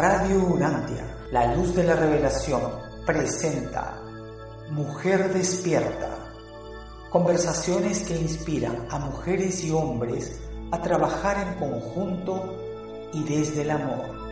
Radio Urantia, la luz de la revelación, presenta Mujer despierta. Conversaciones que inspiran a mujeres y hombres a trabajar en conjunto y desde el amor.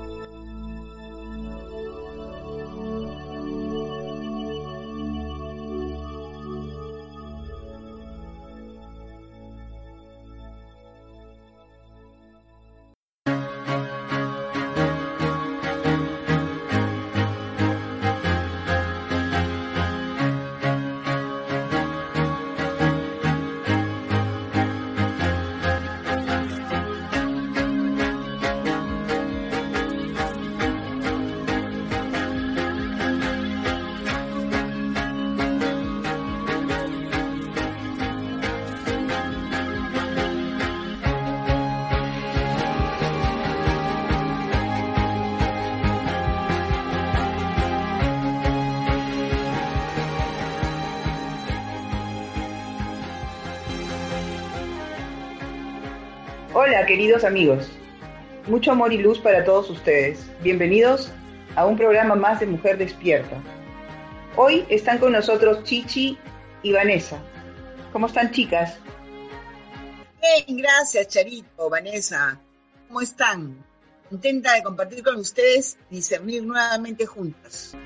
Hola queridos amigos, mucho amor y luz para todos ustedes. Bienvenidos a un programa más de Mujer Despierta. Hoy están con nosotros Chichi y Vanessa. ¿Cómo están chicas? Bien, gracias Charito, Vanessa. ¿Cómo están? Contenta de compartir con ustedes y discernir nuevamente juntas.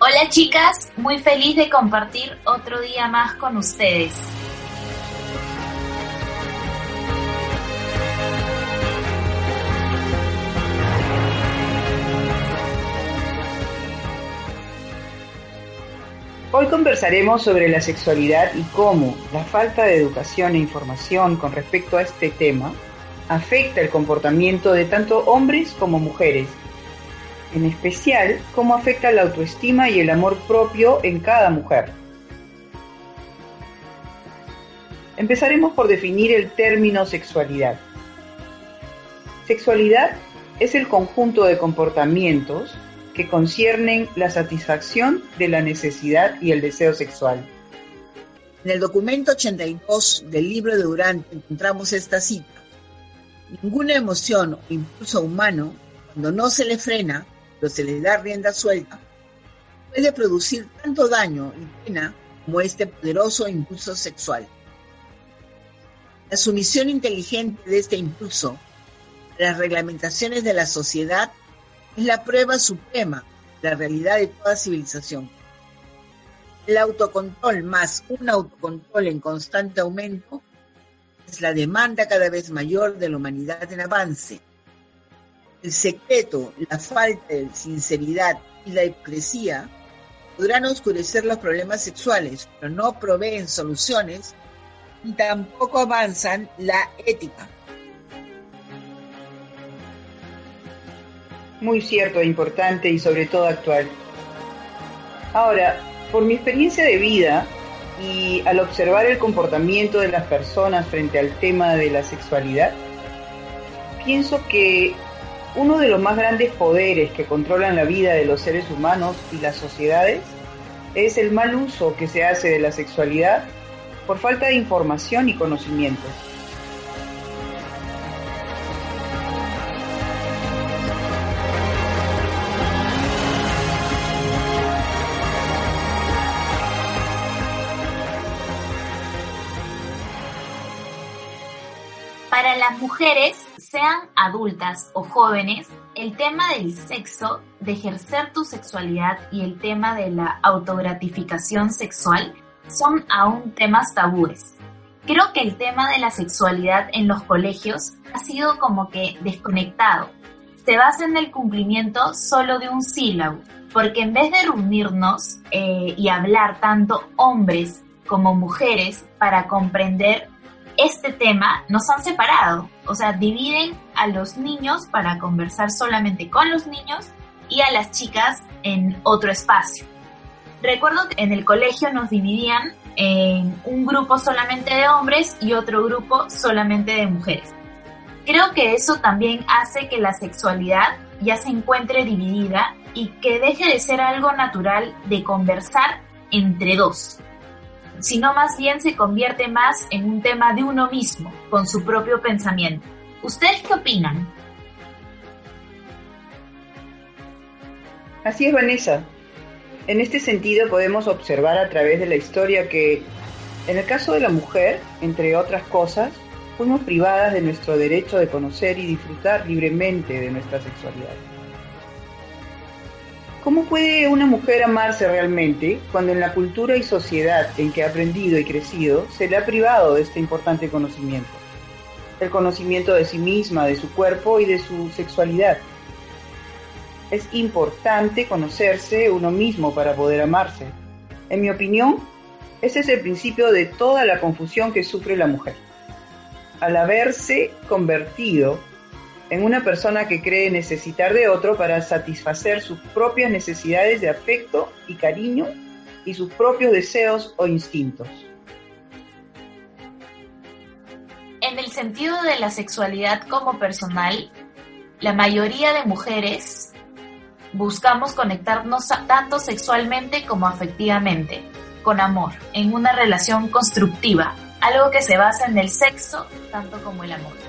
Hola chicas, muy feliz de compartir otro día más con ustedes. Hoy conversaremos sobre la sexualidad y cómo la falta de educación e información con respecto a este tema afecta el comportamiento de tanto hombres como mujeres. En especial, cómo afecta la autoestima y el amor propio en cada mujer. Empezaremos por definir el término sexualidad. Sexualidad es el conjunto de comportamientos que conciernen la satisfacción de la necesidad y el deseo sexual. En el documento 82 del libro de Durante encontramos esta cita. Ninguna emoción o impulso humano, cuando no se le frena, pero se le da rienda suelta, puede producir tanto daño y pena como este poderoso impulso sexual. La sumisión inteligente de este impulso las reglamentaciones de la sociedad es la prueba suprema de la realidad de toda civilización. El autocontrol más un autocontrol en constante aumento es la demanda cada vez mayor de la humanidad en avance. El secreto, la falta de sinceridad y la hipocresía podrán oscurecer los problemas sexuales, pero no proveen soluciones y tampoco avanzan la ética. Muy cierto, importante y sobre todo actual. Ahora, por mi experiencia de vida y al observar el comportamiento de las personas frente al tema de la sexualidad, pienso que uno de los más grandes poderes que controlan la vida de los seres humanos y las sociedades es el mal uso que se hace de la sexualidad por falta de información y conocimiento. Sean adultas o jóvenes, el tema del sexo, de ejercer tu sexualidad y el tema de la autogratificación sexual son aún temas tabúes. Creo que el tema de la sexualidad en los colegios ha sido como que desconectado. se basa en el cumplimiento solo de un sílabo, porque en vez de reunirnos eh, y hablar tanto hombres como mujeres para comprender este tema, nos han separado, o sea, dividen a los niños para conversar solamente con los niños y a las chicas en otro espacio. Recuerdo que en el colegio nos dividían en un grupo solamente de hombres y otro grupo solamente de mujeres. Creo que eso también hace que la sexualidad ya se encuentre dividida y que deje de ser algo natural de conversar entre dos, sino más bien se convierte más en un tema de uno mismo, con su propio pensamiento. ¿Ustedes qué opinan? Así es, Vanessa. En este sentido podemos observar a través de la historia que, en el caso de la mujer, entre otras cosas, fuimos privadas de nuestro derecho de conocer y disfrutar libremente de nuestra sexualidad. ¿Cómo puede una mujer amarse realmente cuando en la cultura y sociedad en que ha aprendido y crecido se le ha privado de este importante conocimiento? El conocimiento de sí misma, de su cuerpo y de su sexualidad es importante conocerse uno mismo para poder amarse. En mi opinión, ese es el principio de toda la confusión que sufre la mujer. Al haberse convertido en una persona que cree necesitar de otro para satisfacer sus propias necesidades de afecto y cariño y sus propios deseos o instintos. En el sentido de la sexualidad como personal, la mayoría de mujeres buscamos conectarnos tanto sexualmente como afectivamente, con amor, en una relación constructiva, algo que se basa en el sexo tanto como el amor.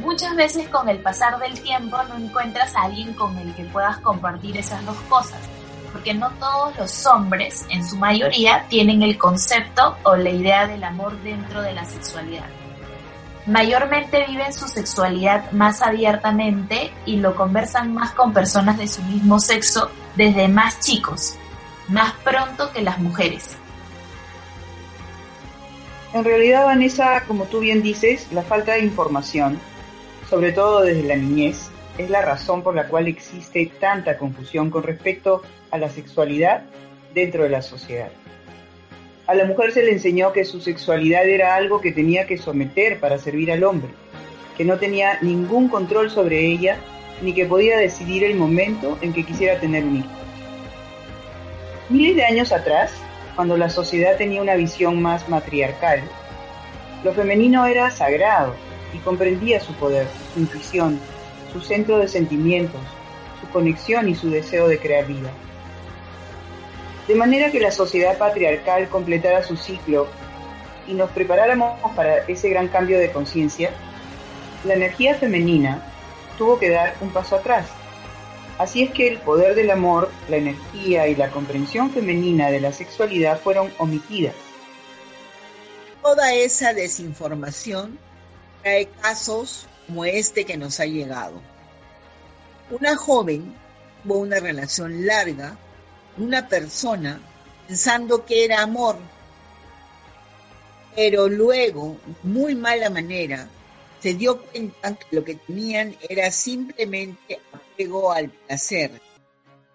Muchas veces con el pasar del tiempo no encuentras a alguien con el que puedas compartir esas dos cosas, porque no todos los hombres, en su mayoría, tienen el concepto o la idea del amor dentro de la sexualidad mayormente viven su sexualidad más abiertamente y lo conversan más con personas de su mismo sexo desde más chicos, más pronto que las mujeres. En realidad, Vanessa, como tú bien dices, la falta de información, sobre todo desde la niñez, es la razón por la cual existe tanta confusión con respecto a la sexualidad dentro de la sociedad. A la mujer se le enseñó que su sexualidad era algo que tenía que someter para servir al hombre, que no tenía ningún control sobre ella, ni que podía decidir el momento en que quisiera tener un hijo. Miles de años atrás, cuando la sociedad tenía una visión más matriarcal, lo femenino era sagrado y comprendía su poder, su intuición, su centro de sentimientos, su conexión y su deseo de crear vida de manera que la sociedad patriarcal completara su ciclo y nos preparáramos para ese gran cambio de conciencia, la energía femenina tuvo que dar un paso atrás. Así es que el poder del amor, la energía y la comprensión femenina de la sexualidad fueron omitidas. Toda esa desinformación trae casos como este que nos ha llegado. Una joven tuvo una relación larga una persona pensando que era amor, pero luego, muy mala manera, se dio cuenta que lo que tenían era simplemente apego al placer.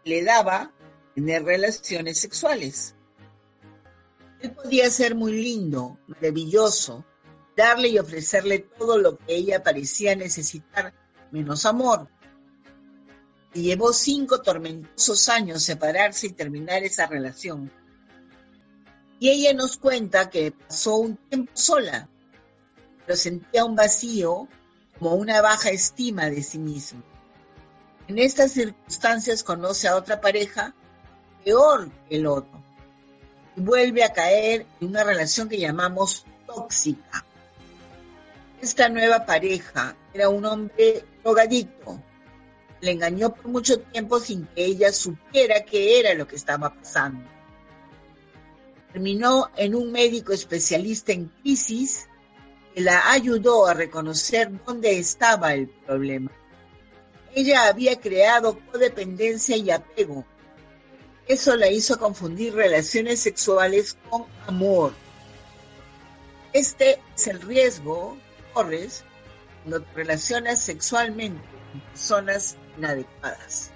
Le daba tener relaciones sexuales. Él podía ser muy lindo, maravilloso, darle y ofrecerle todo lo que ella parecía necesitar, menos amor llevó cinco tormentosos años separarse y terminar esa relación. Y ella nos cuenta que pasó un tiempo sola, pero sentía un vacío como una baja estima de sí misma. En estas circunstancias conoce a otra pareja peor que el otro y vuelve a caer en una relación que llamamos tóxica. Esta nueva pareja era un hombre drogadicto, le engañó por mucho tiempo sin que ella supiera qué era lo que estaba pasando. Terminó en un médico especialista en crisis que la ayudó a reconocer dónde estaba el problema. Ella había creado codependencia y apego. Eso la hizo confundir relaciones sexuales con amor. Este es el riesgo cuando te relacionas sexualmente con personas inadecuadas.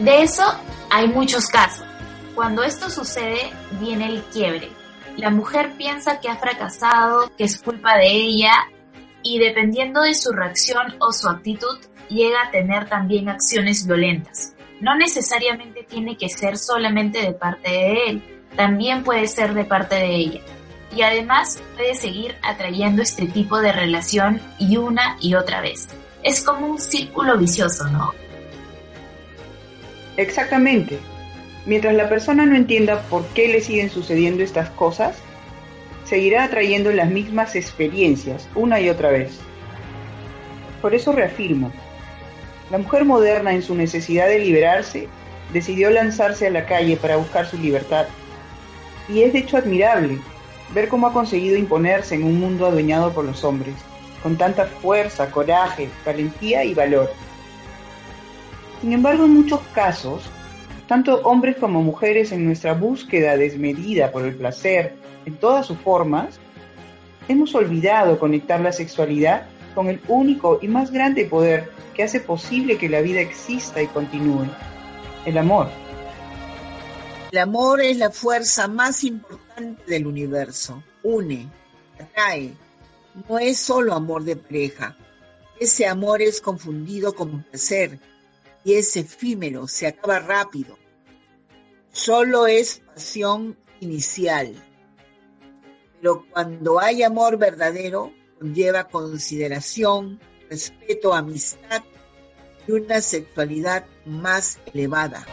De eso hay muchos casos. Cuando esto sucede, viene el quiebre. La mujer piensa que ha fracasado, que es culpa de ella, y dependiendo de su reacción o su actitud, llega a tener también acciones violentas. No necesariamente tiene que ser solamente de parte de él, también puede ser de parte de ella. Y además puede seguir atrayendo este tipo de relación y una y otra vez. Es como un círculo vicioso, ¿no? Exactamente. Mientras la persona no entienda por qué le siguen sucediendo estas cosas, seguirá atrayendo las mismas experiencias una y otra vez. Por eso reafirmo, la mujer moderna en su necesidad de liberarse decidió lanzarse a la calle para buscar su libertad. Y es de hecho admirable ver cómo ha conseguido imponerse en un mundo adueñado por los hombres, con tanta fuerza, coraje, valentía y valor. Sin embargo, en muchos casos, tanto hombres como mujeres en nuestra búsqueda desmedida por el placer en todas sus formas, hemos olvidado conectar la sexualidad con el único y más grande poder que hace posible que la vida exista y continúe, el amor. El amor es la fuerza más importante del universo. Une, atrae. No es solo amor de pareja. Ese amor es confundido con placer, y es efímero, se acaba rápido. Solo es pasión inicial. Pero cuando hay amor verdadero, conlleva consideración, respeto, amistad y una sexualidad más elevada.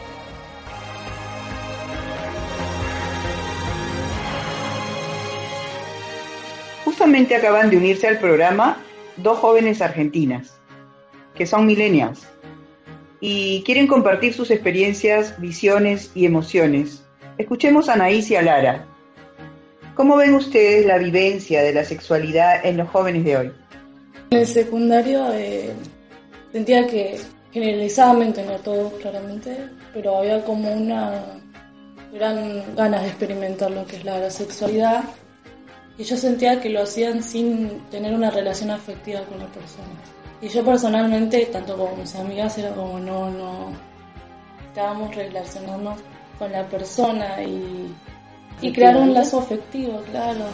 Justamente acaban de unirse al programa dos jóvenes argentinas, que son millennials, y quieren compartir sus experiencias, visiones y emociones. Escuchemos a Anaís y a Lara. ¿Cómo ven ustedes la vivencia de la sexualidad en los jóvenes de hoy? En el secundario eh, sentía que generalizadamente, no todos claramente, pero había como una gran ganas de experimentar lo que es la sexualidad y yo sentía que lo hacían sin tener una relación afectiva con la persona. Y yo personalmente, tanto como mis amigas, era como no, no, estábamos relacionando con la persona y, y crear un lazo afectivo, claro,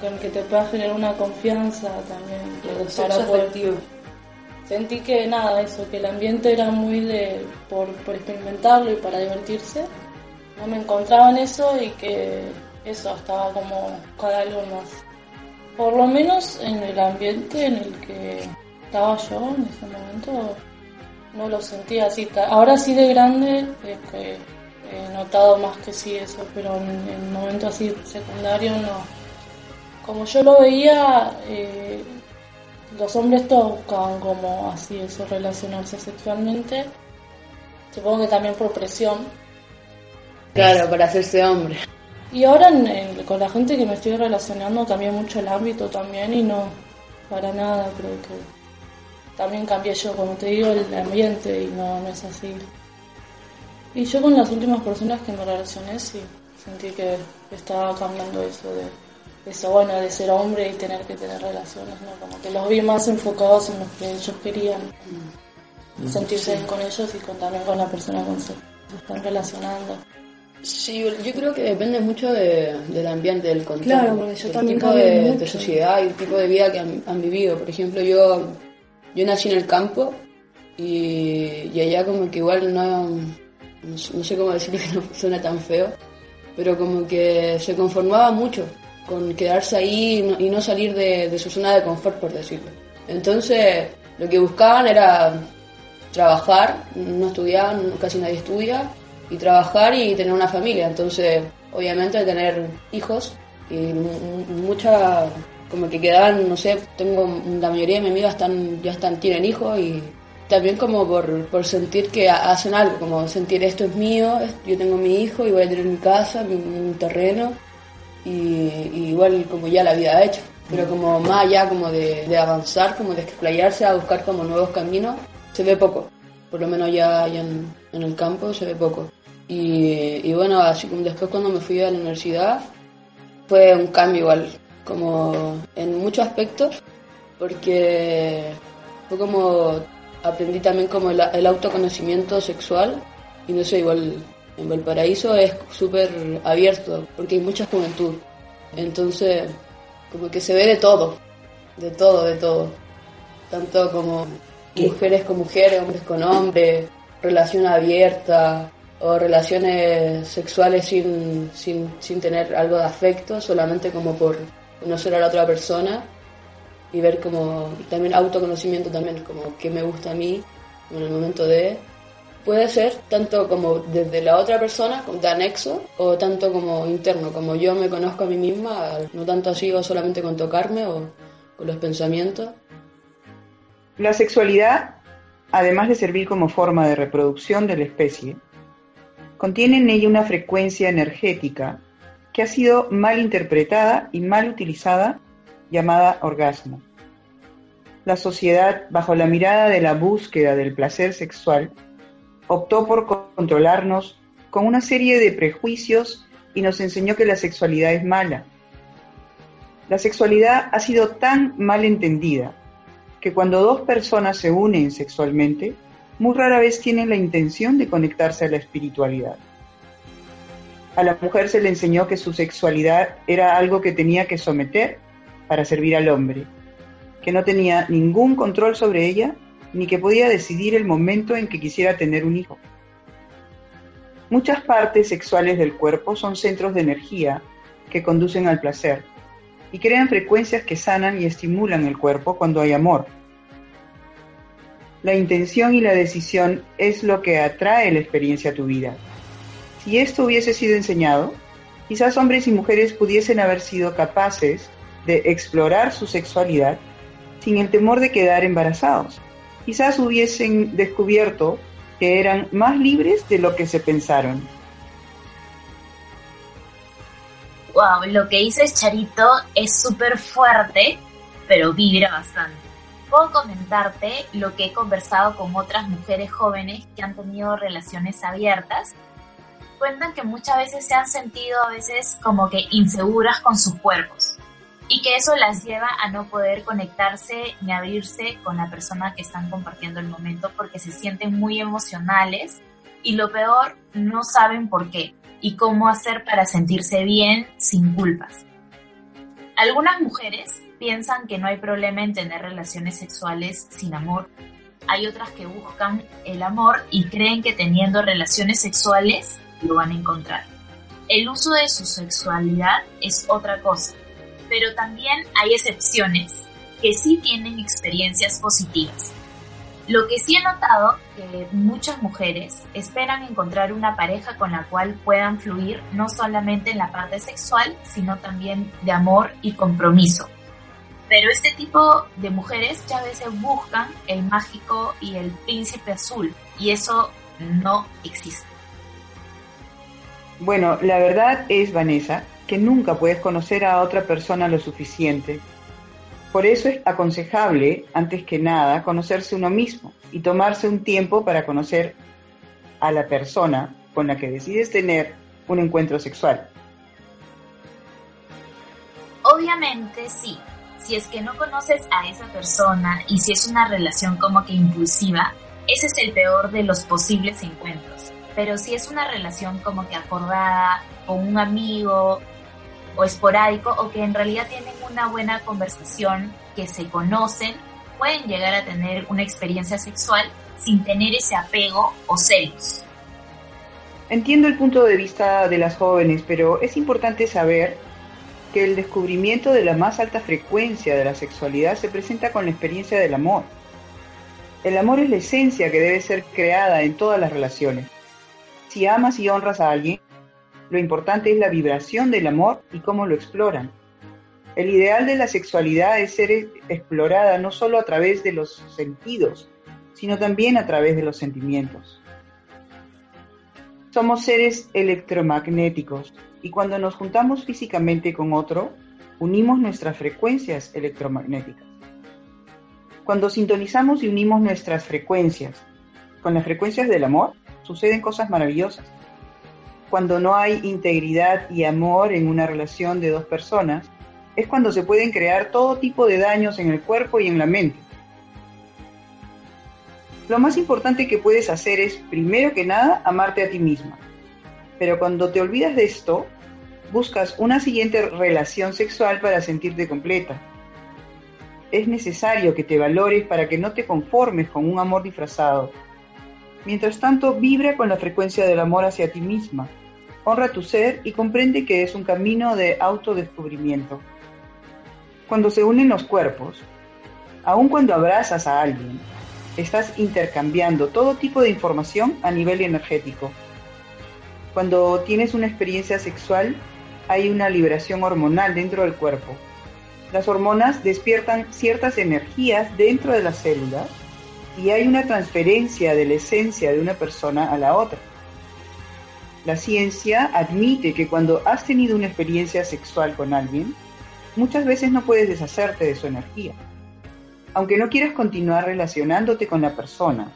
con que te pueda generar una confianza también. Para afectivo. Sentí que nada, eso, que el ambiente era muy de por, por experimentarlo y para divertirse. No me encontraba en eso y que eso estaba como cada algo más. Por lo menos en el ambiente en el que estaba yo en ese momento no lo sentía así. Ahora sí de grande es que he notado más que sí eso, pero en el momento así secundario no. Como yo lo veía, eh, los hombres todos buscaban como así eso, relacionarse sexualmente. Supongo que también por presión. Claro, para hacerse hombre. Y ahora con la gente que me estoy relacionando cambié mucho el ámbito también y no, para nada creo que también cambié yo, como te digo, el ambiente y no, no es así. Y yo con las últimas personas que me relacioné, sí, sentí que estaba cambiando eso de eso, bueno, de ser hombre y tener que tener relaciones, ¿no? Como que los vi más enfocados en lo que ellos querían, mm. sentirse bien con ellos y con, también con la persona con que se están relacionando. Sí, yo creo que depende mucho del ambiente, del contexto, claro, porque yo también tipo de, sociedad y el tipo de vida que han, han vivido. Por ejemplo, yo yo nací en el campo y, allá como que igual no, no, sé cómo decir que no suena tan feo, pero como que se conformaba mucho con quedarse ahí y no, salir de, su zona de confort, por decirlo. Entonces, lo que buscaban era trabajar, no estudiaban, casi nadie estudia, y trabajar y tener una familia. Entonces, obviamente, tener hijos y mucha como que quedaban, no sé, tengo la mayoría de mis amigas ya están, tienen hijos y también como por, por sentir que hacen algo, como sentir esto es mío, yo tengo mi hijo y voy a tener mi casa, mi, terreno y, igual como ya la vida ha hecho. Pero mm. como más allá como de, avanzar, como de explayarse a buscar como nuevos caminos, se ve poco. por lo menos ya, en, el campo se ve poco. Y, bueno, así como después cuando me fui a la universidad fue un cambio igual, como en muchos aspectos, porque fue como aprendí también como el, el autoconocimiento sexual y no sé, igual en Valparaíso es súper abierto porque hay mucha juventud. Entonces, como que se ve de todo, de todo, de todo. Tanto como mujeres con mujeres, hombres con hombres, relación abierta o relaciones sexuales sin, sin, sin tener algo de afecto, solamente como por conocer a la otra persona y ver como también autoconocimiento también, como qué me gusta a mí en el momento de puede ser tanto como desde la otra persona, de anexo, o tanto como interno, como yo me conozco a mí misma, no tanto así o solamente con tocarme o con los pensamientos. La sexualidad, además de servir como forma de reproducción de la especie, contiene en ella una frecuencia energética que ha sido mal interpretada y mal utilizada llamada orgasmo. La sociedad, bajo la mirada de la búsqueda del placer sexual, optó por controlarnos con una serie de prejuicios y nos enseñó que la sexualidad es mala. La sexualidad ha sido tan mal entendida que cuando dos personas se unen sexualmente, muy rara vez tienen la intención de conectarse a la espiritualidad. A la mujer se le enseñó que su sexualidad era algo que tenía que someter para servir al hombre, que no tenía ningún control sobre ella ni que podía decidir el momento en que quisiera tener un hijo. Muchas partes sexuales del cuerpo son centros de energía que conducen al placer y crean frecuencias que sanan y estimulan el cuerpo cuando hay amor. La intención y la decisión es lo que atrae la experiencia a tu vida. Si esto hubiese sido enseñado, quizás hombres y mujeres pudiesen haber sido capaces de explorar su sexualidad sin el temor de quedar embarazados quizás hubiesen descubierto que eran más libres de lo que se pensaron. Wow, lo que dices Charito es súper fuerte, pero vibra bastante. Puedo comentarte lo que he conversado con otras mujeres jóvenes que han tenido relaciones abiertas. Cuentan que muchas veces se han sentido a veces como que inseguras con sus cuerpos y que eso las lleva a no poder conectarse ni abrirse con la persona que están compartiendo el momento porque se sienten muy emocionales y lo peor, no saben por qué y cómo hacer para sentirse bien sin culpas. Algunas mujeres piensan que no hay problema en tener relaciones sexuales sin amor. Hay otras que buscan el amor y creen que teniendo relaciones sexuales lo van a encontrar. El uso de su sexualidad es otra cosa pero también hay excepciones que sí tienen experiencias positivas. Lo que sí he notado que muchas mujeres esperan encontrar una pareja con la cual puedan fluir no solamente en la parte sexual, sino también de amor y compromiso. Pero este tipo de mujeres ya a veces buscan el mágico y el príncipe azul, y eso no existe. Bueno, la verdad es, Vanessa, que nunca puedes conocer a otra persona lo suficiente. Por eso es aconsejable, antes que nada, conocerse uno mismo y tomarse un tiempo para conocer a la persona con la que decides tener un encuentro sexual. Obviamente sí, si es que no conoces a esa persona y si es una relación como que impulsiva, ese es el peor de los posibles encuentros. Pero si es una relación como que acordada con un amigo o esporádico o que en realidad tienen una buena conversación, que se conocen, pueden llegar a tener una experiencia sexual sin tener ese apego o celos. Entiendo el punto de vista de las jóvenes, pero es importante saber que el descubrimiento de la más alta frecuencia de la sexualidad se presenta con la experiencia del amor. El amor es la esencia que debe ser creada en todas las relaciones. Si amas y honras a alguien, lo importante es la vibración del amor y cómo lo exploran. El ideal de la sexualidad es ser explorada no solo a través de los sentidos, sino también a través de los sentimientos. Somos seres electromagnéticos y cuando nos juntamos físicamente con otro, unimos nuestras frecuencias electromagnéticas. Cuando sintonizamos y unimos nuestras frecuencias con las frecuencias del amor suceden cosas maravillosas. Cuando no hay integridad y amor en una relación de dos personas, es cuando se pueden crear todo tipo de daños en el cuerpo y en la mente. Lo más importante que puedes hacer es, primero que nada, amarte a ti misma. Pero cuando te olvidas de esto, buscas una siguiente relación sexual para sentirte completa. Es necesario que te valores para que no te conformes con un amor disfrazado. Mientras tanto, vibra con la frecuencia del amor hacia ti misma. Honra tu ser y comprende que es un camino de autodescubrimiento. Cuando se unen los cuerpos, aun cuando abrazas a alguien, estás intercambiando todo tipo de información a nivel energético. Cuando tienes una experiencia sexual, hay una liberación hormonal dentro del cuerpo. Las hormonas despiertan ciertas energías dentro de las células y hay una transferencia de la esencia de una persona a la otra. La ciencia admite que cuando has tenido una experiencia sexual con alguien, muchas veces no puedes deshacerte de su energía aunque no quieras continuar relacionándote con la persona.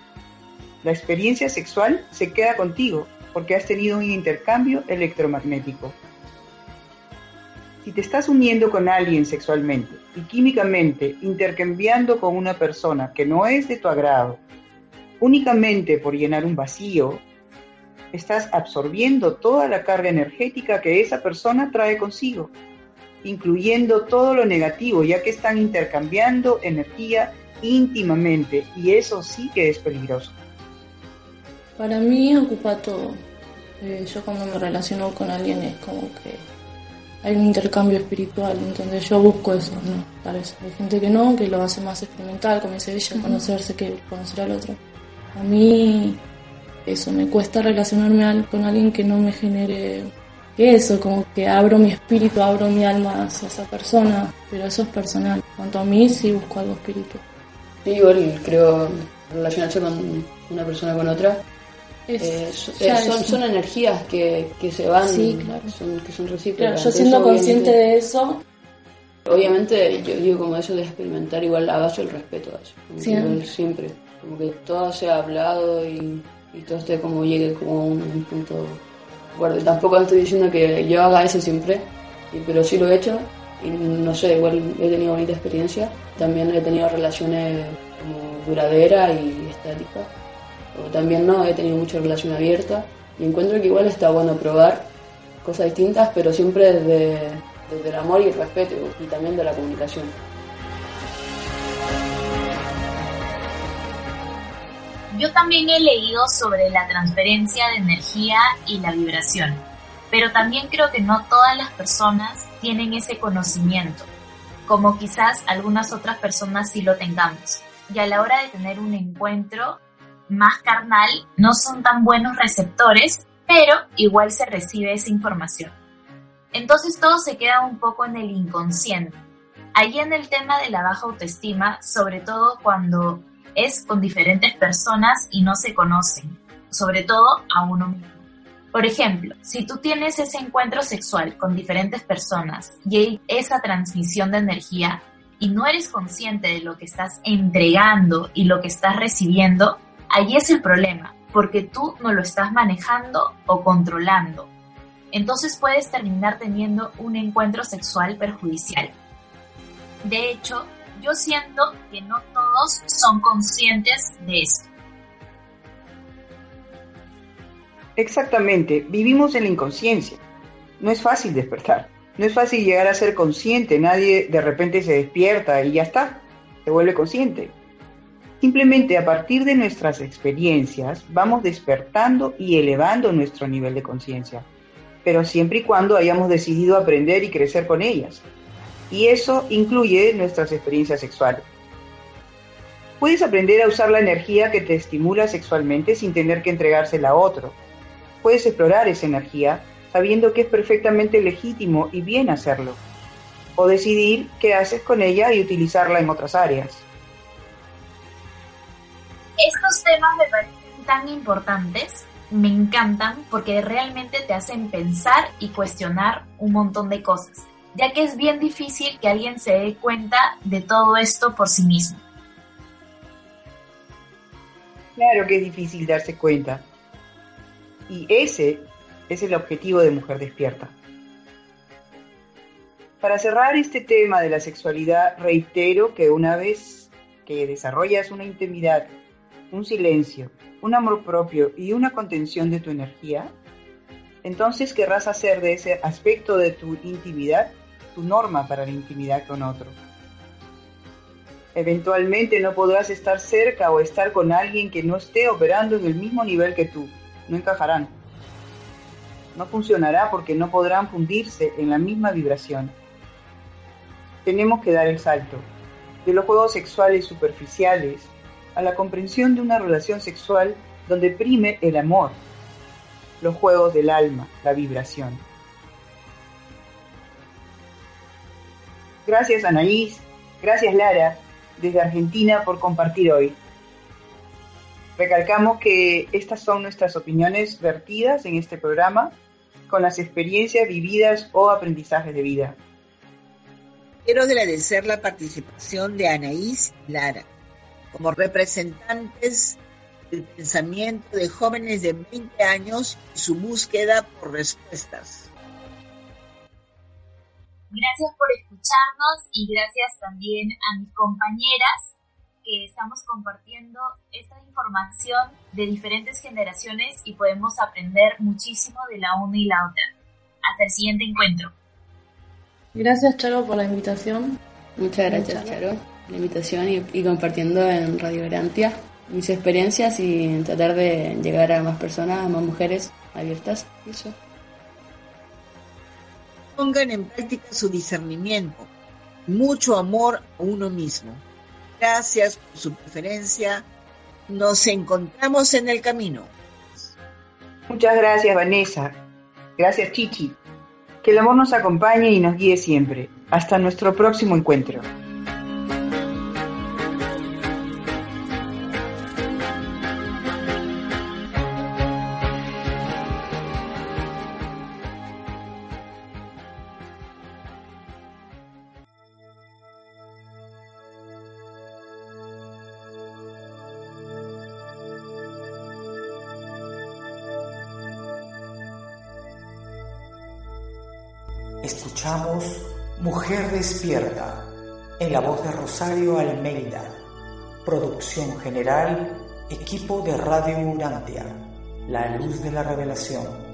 La experiencia sexual se queda contigo porque has tenido un intercambio electromagnético. Si te estás uniendo con alguien sexualmente y químicamente intercambiando con una persona que no es de tu agrado, únicamente por llenar un vacío, estás absorbiendo toda la carga energética que esa persona trae consigo incluyendo todo lo negativo, ya que están intercambiando energía íntimamente y eso sí que es peligroso. Para mí ocupa todo. Eh, yo cuando me relaciono con alguien es como que hay un intercambio espiritual, entonces yo busco eso, ¿no? Parece. Hay gente que no, que lo hace más experimental, como dice ella, conocerse que conocer al otro. A mí eso, me cuesta relacionarme con alguien que no me genere eso, como que abro mi espíritu, abro mi alma hacia esa persona, pero eso es personal. Cuanto a mí, sí busco algo espiritual. Sí, igual creo relacionarse con una persona con otra. Eh, son, son, energías que, que se van, sí, claro. son, que son recíprocas. yo siendo consciente de eso. Obviamente, yo digo como eso de experimentar, igual a base el respeto a eso. siempre. siempre. Como que todo sea hablado y, y esté como llegue como un punto bueno, tampoco estoy diciendo que yo haga eso siempre, pero sí lo he hecho y no sé, igual he tenido bonita experiencia. También he tenido relaciones como duraderas y estáticas. O también no, he tenido mucha relación abierta y encuentro que igual está bueno probar cosas distintas, pero siempre desde, desde el amor y el respeto y también de la comunicación. Yo también he leído sobre la transferencia de energía y la vibración, pero también creo que no todas las personas tienen ese conocimiento, como quizás algunas otras personas sí lo tengamos. Y a la hora de tener un encuentro más carnal, no son tan buenos receptores, pero igual se recibe esa información. Entonces todo se queda un poco en el inconsciente. Ahí en el tema de la baja autoestima, sobre todo cuando es con diferentes personas y no se conocen, sobre todo a uno mismo. Por ejemplo, si tú tienes ese encuentro sexual con diferentes personas y hay esa transmisión de energía y no eres consciente de lo que estás entregando y lo que estás recibiendo, ahí es el problema, porque tú no lo estás manejando o controlando. Entonces puedes terminar teniendo un encuentro sexual perjudicial. De hecho, yo siento que no todos son conscientes de esto. Exactamente, vivimos en la inconsciencia. No es fácil despertar, no es fácil llegar a ser consciente, nadie de repente se despierta y ya está, se vuelve consciente. Simplemente a partir de nuestras experiencias vamos despertando y elevando nuestro nivel de conciencia, pero siempre y cuando hayamos decidido aprender y crecer con ellas y eso incluye nuestras experiencias sexuales. Puedes aprender a usar la energía que te estimula sexualmente sin tener que entregársela a otro. Puedes explorar esa energía sabiendo que es perfectamente legítimo y bien hacerlo. O decidir qué haces con ella y utilizarla en otras áreas. Estos temas me parecen tan importantes, me encantan porque realmente te hacen pensar y cuestionar un montón de cosas ya que es bien difícil que alguien se dé cuenta de todo esto por sí mismo. Claro que es difícil darse cuenta. Y ese es el objetivo de Mujer Despierta. Para cerrar este tema de la sexualidad, reitero que una vez que desarrollas una intimidad, un silencio, un amor propio y una contención de tu energía, entonces querrás hacer de ese aspecto de tu intimidad norma para la intimidad con otro. Eventualmente no podrás estar cerca o estar con alguien que no esté operando en el mismo nivel que tú. No encajarán. No funcionará porque no podrán fundirse en la misma vibración. Tenemos que dar el salto de los juegos sexuales superficiales a la comprensión de una relación sexual donde prime el amor, los juegos del alma, la vibración. Gracias Anaís, gracias Lara, desde Argentina por compartir hoy. Recalcamos que estas son nuestras opiniones vertidas en este programa con las experiencias vividas o aprendizajes de vida. Quiero agradecer la participación de Anaís y Lara como representantes del pensamiento de jóvenes de 20 años y su búsqueda por respuestas. Gracias por escucharnos y gracias también a mis compañeras que estamos compartiendo esta información de diferentes generaciones y podemos aprender muchísimo de la una y la otra. Hasta el siguiente encuentro. Gracias Charo por la invitación. Muchas gracias Charo por la invitación y, compartiendo en Radio Grantia mis experiencias y tratar de llegar a más personas, a más mujeres abiertas. Eso pongan en práctica su discernimiento, mucho amor a uno mismo. Gracias por su preferencia. Nos encontramos en el camino. Muchas gracias, Vanessa. Gracias, Chichi. Que el amor nos acompañe y nos guíe siempre. Hasta nuestro próximo encuentro. Escuchamos Mujer Despierta en la voz de Rosario Almeida. Producción general, equipo de Radio Urantia, La Luz de la Revelación.